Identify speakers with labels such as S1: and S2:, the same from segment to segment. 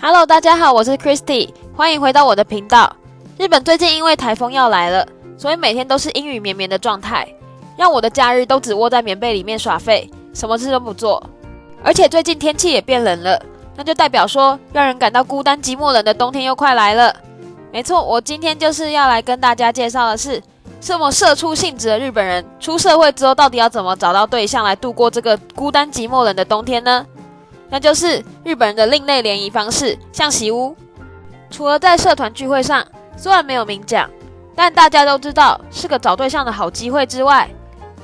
S1: Hello，大家好，我是 Christy，欢迎回到我的频道。日本最近因为台风要来了，所以每天都是阴雨绵绵的状态，让我的假日都只窝在棉被里面耍废，什么事都不做。而且最近天气也变冷了，那就代表说让人感到孤单寂寞冷的冬天又快来了。没错，我今天就是要来跟大家介绍的是，这么社畜性质的日本人出社会之后，到底要怎么找到对象来度过这个孤单寂寞冷的冬天呢？那就是日本人的另类联谊方式——象棋屋。除了在社团聚会上，虽然没有明讲，但大家都知道是个找对象的好机会之外，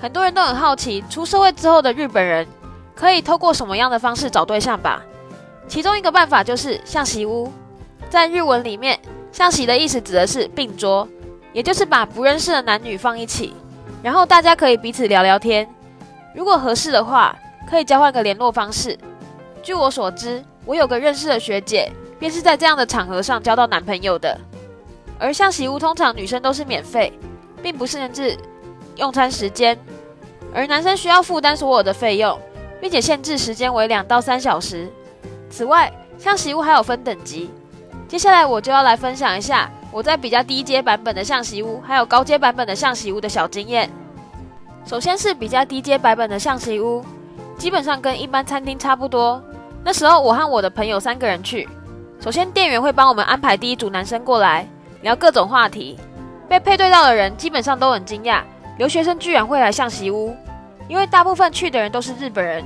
S1: 很多人都很好奇，出社会之后的日本人可以透过什么样的方式找对象吧？其中一个办法就是象棋屋。在日文里面，象棋的意思指的是并桌，也就是把不认识的男女放一起，然后大家可以彼此聊聊天，如果合适的话，可以交换个联络方式。据我所知，我有个认识的学姐，便是在这样的场合上交到男朋友的。而像洗屋，通常女生都是免费，并不限制用餐时间，而男生需要负担所有的费用，并且限制时间为两到三小时。此外，像洗屋还有分等级。接下来我就要来分享一下我在比较低阶版本的象棋屋，还有高阶版本的象棋屋的小经验。首先是比较低阶版本的象棋屋，基本上跟一般餐厅差不多。那时候我和我的朋友三个人去。首先，店员会帮我们安排第一组男生过来聊各种话题。被配对到的人基本上都很惊讶，留学生居然会来象棋屋，因为大部分去的人都是日本人。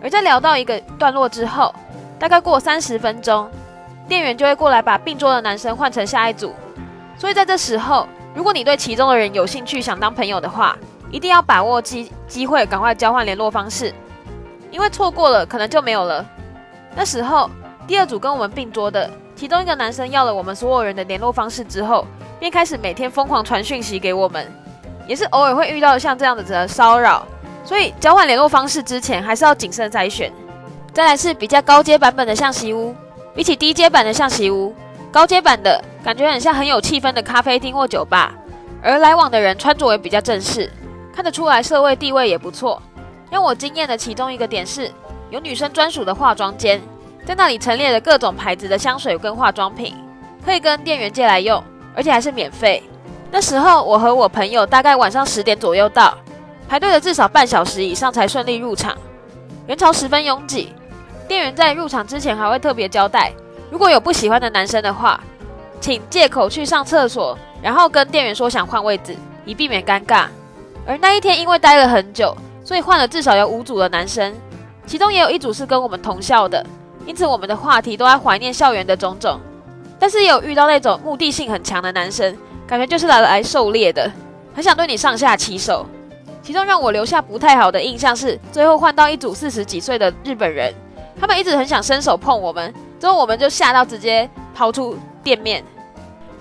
S1: 而在聊到一个段落之后，大概过三十分钟，店员就会过来把并桌的男生换成下一组。所以在这时候，如果你对其中的人有兴趣，想当朋友的话，一定要把握机机会，赶快交换联络方式，因为错过了可能就没有了。那时候，第二组跟我们并桌的其中一个男生要了我们所有人的联络方式之后，便开始每天疯狂传讯息给我们，也是偶尔会遇到像这样子的骚扰，所以交换联络方式之前还是要谨慎筛选。再来是比较高阶版本的象棋屋，比起低阶版的象棋屋，高阶版的感觉很像很有气氛的咖啡厅或酒吧，而来往的人穿着也比较正式，看得出来社会地位也不错。让我惊艳的其中一个点是。有女生专属的化妆间，在那里陈列了各种牌子的香水跟化妆品，可以跟店员借来用，而且还是免费。那时候我和我朋友大概晚上十点左右到，排队了至少半小时以上才顺利入场，人潮十分拥挤。店员在入场之前还会特别交代，如果有不喜欢的男生的话，请借口去上厕所，然后跟店员说想换位置，以避免尴尬。而那一天因为待了很久，所以换了至少有五组的男生。其中也有一组是跟我们同校的，因此我们的话题都在怀念校园的种种。但是也有遇到那种目的性很强的男生，感觉就是来来狩猎的，很想对你上下其手。其中让我留下不太好的印象是，最后换到一组四十几岁的日本人，他们一直很想伸手碰我们，之后我们就吓到直接抛出店面。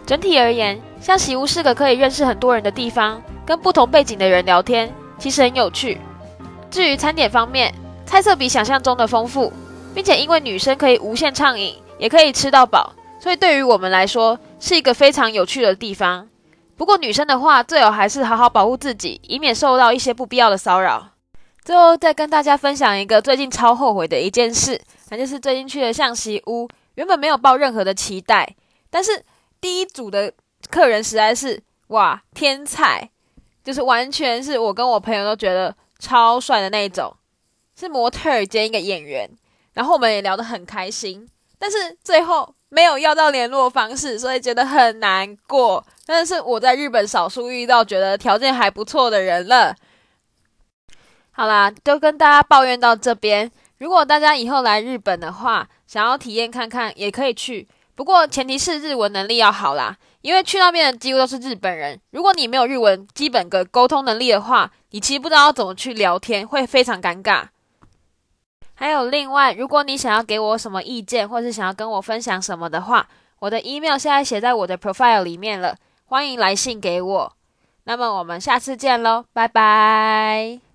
S1: 整体而言，像喜屋是个可以认识很多人的地方，跟不同背景的人聊天，其实很有趣。至于餐点方面，菜色比想象中的丰富，并且因为女生可以无限畅饮，也可以吃到饱，所以对于我们来说是一个非常有趣的地方。不过女生的话，最好还是好好保护自己，以免受到一些不必要的骚扰。最后再跟大家分享一个最近超后悔的一件事，那就是最近去的象棋屋，原本没有抱任何的期待，但是第一组的客人实在是哇天才，就是完全是我跟我朋友都觉得超帅的那一种。是模特兼一个演员，然后我们也聊得很开心，但是最后没有要到联络方式，所以觉得很难过。但是我在日本少数遇到觉得条件还不错的人了。好啦，就跟大家抱怨到这边。如果大家以后来日本的话，想要体验看看，也可以去。不过前提是日文能力要好啦，因为去那边的几乎都是日本人。如果你没有日文基本的沟通能力的话，你其实不知道怎么去聊天，会非常尴尬。还有另外，如果你想要给我什么意见，或是想要跟我分享什么的话，我的 email 现在写在我的 profile 里面了，欢迎来信给我。那么我们下次见喽，拜拜。